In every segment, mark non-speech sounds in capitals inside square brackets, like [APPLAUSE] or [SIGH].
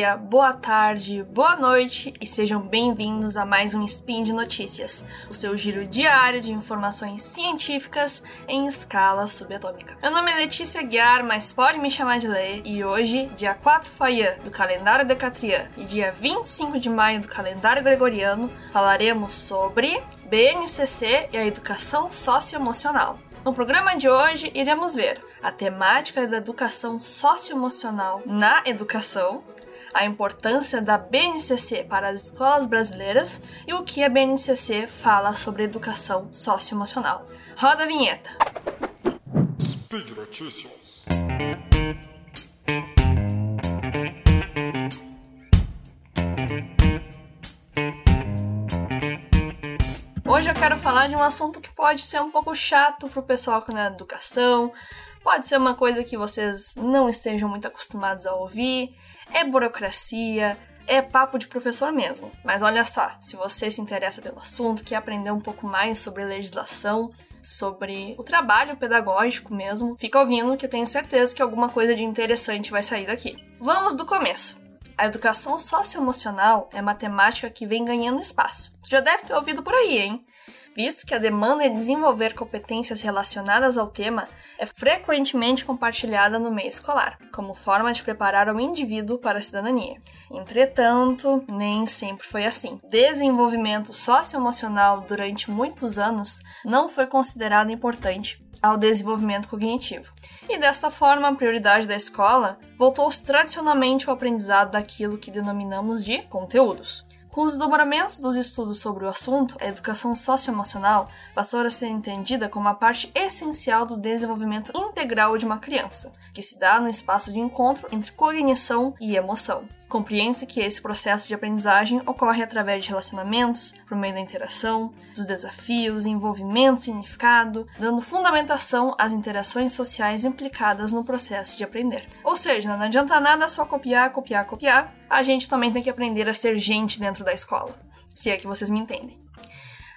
dia, boa tarde, boa noite e sejam bem-vindos a mais um Spin de Notícias, o seu giro diário de informações científicas em escala subatômica. Meu nome é Letícia Guiar, mas pode me chamar de Lê, e hoje, dia 4 Faian do calendário Decatrian e dia 25 de maio do calendário Gregoriano, falaremos sobre BNCC e a educação socioemocional. No programa de hoje, iremos ver a temática da educação socioemocional na educação, a importância da BNCC para as escolas brasileiras e o que a BNCC fala sobre educação socioemocional. Roda a vinheta. Speed Notícias. Hoje eu quero falar de um assunto que pode ser um pouco chato para o pessoal que não é educação, pode ser uma coisa que vocês não estejam muito acostumados a ouvir, é burocracia, é papo de professor mesmo. Mas olha só, se você se interessa pelo assunto, quer aprender um pouco mais sobre legislação, sobre o trabalho pedagógico mesmo, fica ouvindo que eu tenho certeza que alguma coisa de interessante vai sair daqui. Vamos do começo. A educação socioemocional é matemática que vem ganhando espaço. Você já deve ter ouvido por aí, hein? Visto que a demanda de desenvolver competências relacionadas ao tema é frequentemente compartilhada no meio escolar, como forma de preparar o indivíduo para a cidadania. Entretanto, nem sempre foi assim. Desenvolvimento socioemocional durante muitos anos não foi considerado importante ao desenvolvimento cognitivo. E desta forma, a prioridade da escola voltou-se tradicionalmente ao aprendizado daquilo que denominamos de conteúdos. Com os desdobramentos dos estudos sobre o assunto, a educação socioemocional passou a ser entendida como a parte essencial do desenvolvimento integral de uma criança, que se dá no espaço de encontro entre cognição e emoção. Compreende-se que esse processo de aprendizagem ocorre através de relacionamentos, por meio da interação, dos desafios, envolvimento, significado, dando fundamentação às interações sociais implicadas no processo de aprender. Ou seja, não adianta nada só copiar, copiar, copiar, a gente também tem que aprender a ser gente dentro da escola, se é que vocês me entendem.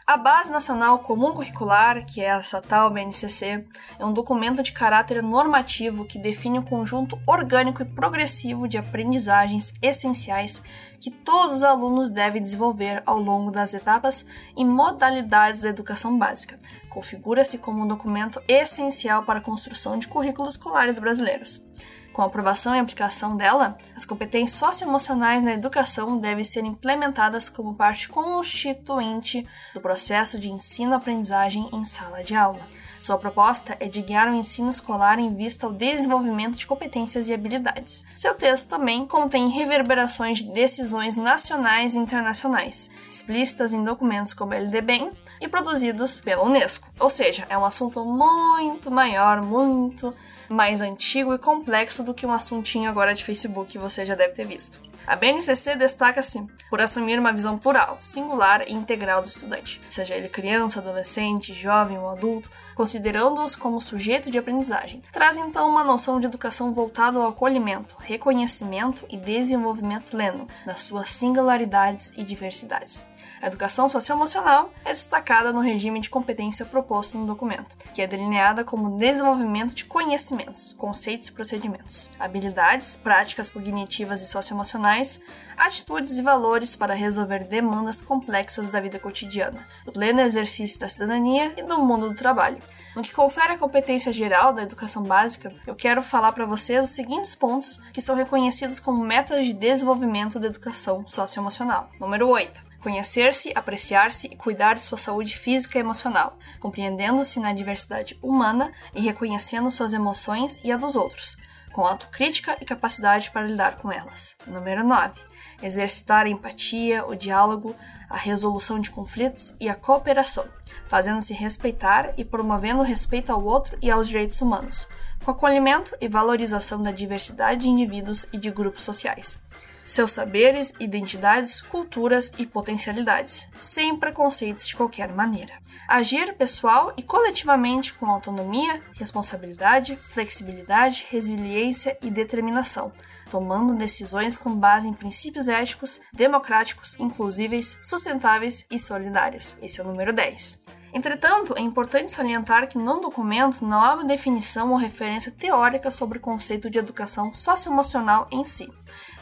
A Base Nacional Comum Curricular, que é essa tal BNCC, é um documento de caráter normativo que define um conjunto orgânico e progressivo de aprendizagens essenciais que todos os alunos devem desenvolver ao longo das etapas e modalidades da educação básica. Configura-se como um documento essencial para a construção de currículos escolares brasileiros. Com a aprovação e aplicação dela, as competências socioemocionais na educação devem ser implementadas como parte constituinte do processo de ensino-aprendizagem em sala de aula. Sua proposta é de guiar o ensino escolar em vista ao desenvolvimento de competências e habilidades. Seu texto também contém reverberações de decisões nacionais e internacionais, explícitas em documentos como LDBEM e produzidos pela Unesco. Ou seja, é um assunto muito maior, muito mais antigo e complexo do que um assuntinho agora de Facebook você já deve ter visto. A BNCC destaca-se por assumir uma visão plural, singular e integral do estudante, seja ele criança, adolescente, jovem ou adulto, considerando-os como sujeito de aprendizagem. Traz então uma noção de educação voltada ao acolhimento, reconhecimento e desenvolvimento pleno, nas suas singularidades e diversidades. A educação socioemocional é destacada no regime de competência proposto no documento, que é delineada como desenvolvimento de conhecimentos, conceitos e procedimentos, habilidades, práticas cognitivas e socioemocionais, atitudes e valores para resolver demandas complexas da vida cotidiana, do pleno exercício da cidadania e do mundo do trabalho. No que confere a competência geral da educação básica, eu quero falar para vocês os seguintes pontos que são reconhecidos como metas de desenvolvimento da educação socioemocional. Número 8 Conhecer-se, apreciar-se e cuidar de sua saúde física e emocional, compreendendo-se na diversidade humana e reconhecendo suas emoções e a dos outros, com autocrítica e capacidade para lidar com elas. Número 9. Exercitar a empatia, o diálogo, a resolução de conflitos e a cooperação, fazendo-se respeitar e promovendo o respeito ao outro e aos direitos humanos, com acolhimento e valorização da diversidade de indivíduos e de grupos sociais seus saberes, identidades, culturas e potencialidades, sem preconceitos de qualquer maneira. Agir pessoal e coletivamente com autonomia, responsabilidade, flexibilidade, resiliência e determinação, tomando decisões com base em princípios éticos, democráticos, inclusíveis, sustentáveis e solidários. Esse é o número 10 Entretanto, é importante salientar que no documento não há uma definição ou referência teórica sobre o conceito de educação socioemocional em si,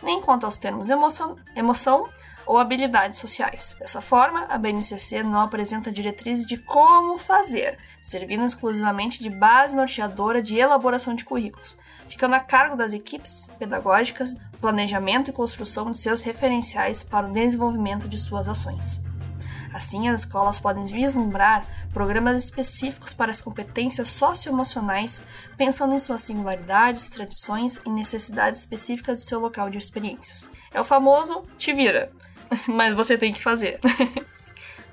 nem quanto aos termos emoção, emoção ou habilidades sociais. Dessa forma, a BNCC não apresenta diretrizes de como fazer, servindo exclusivamente de base norteadora de elaboração de currículos, ficando a cargo das equipes pedagógicas, planejamento e construção de seus referenciais para o desenvolvimento de suas ações. Assim, as escolas podem vislumbrar programas específicos para as competências socioemocionais, pensando em suas singularidades, tradições e necessidades específicas de seu local de experiências. É o famoso te vira, [LAUGHS] mas você tem que fazer. [LAUGHS]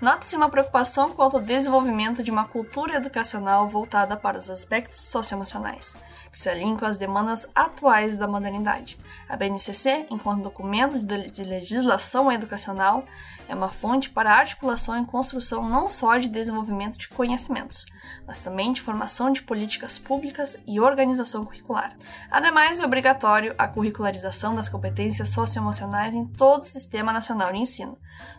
Nota-se uma preocupação quanto ao desenvolvimento de uma cultura educacional voltada para os aspectos socioemocionais, que se alinham com as demandas atuais da modernidade. A BNCC, enquanto documento de legislação educacional, é uma fonte para articulação e construção não só de desenvolvimento de conhecimentos, mas também de formação de políticas públicas e organização curricular. Ademais, é obrigatório a curricularização das competências socioemocionais em todo o Sistema Nacional de Ensino.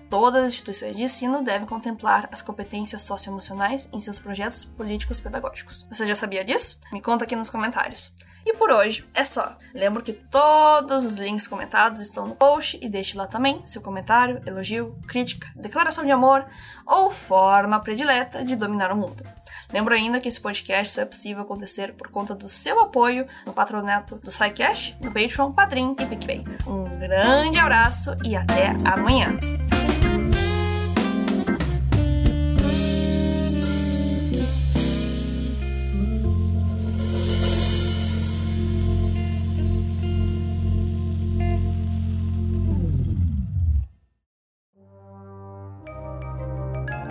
Todas as instituições de ensino devem contemplar as competências socioemocionais em seus projetos políticos pedagógicos. Você já sabia disso? Me conta aqui nos comentários. E por hoje é só. Lembro que todos os links comentados estão no post e deixe lá também seu comentário, elogio, crítica, declaração de amor ou forma predileta de dominar o mundo. Lembro ainda que esse podcast só é possível acontecer por conta do seu apoio no patronato do SciCash, no Patreon, Padrim e PicPay. Um grande abraço e até amanhã!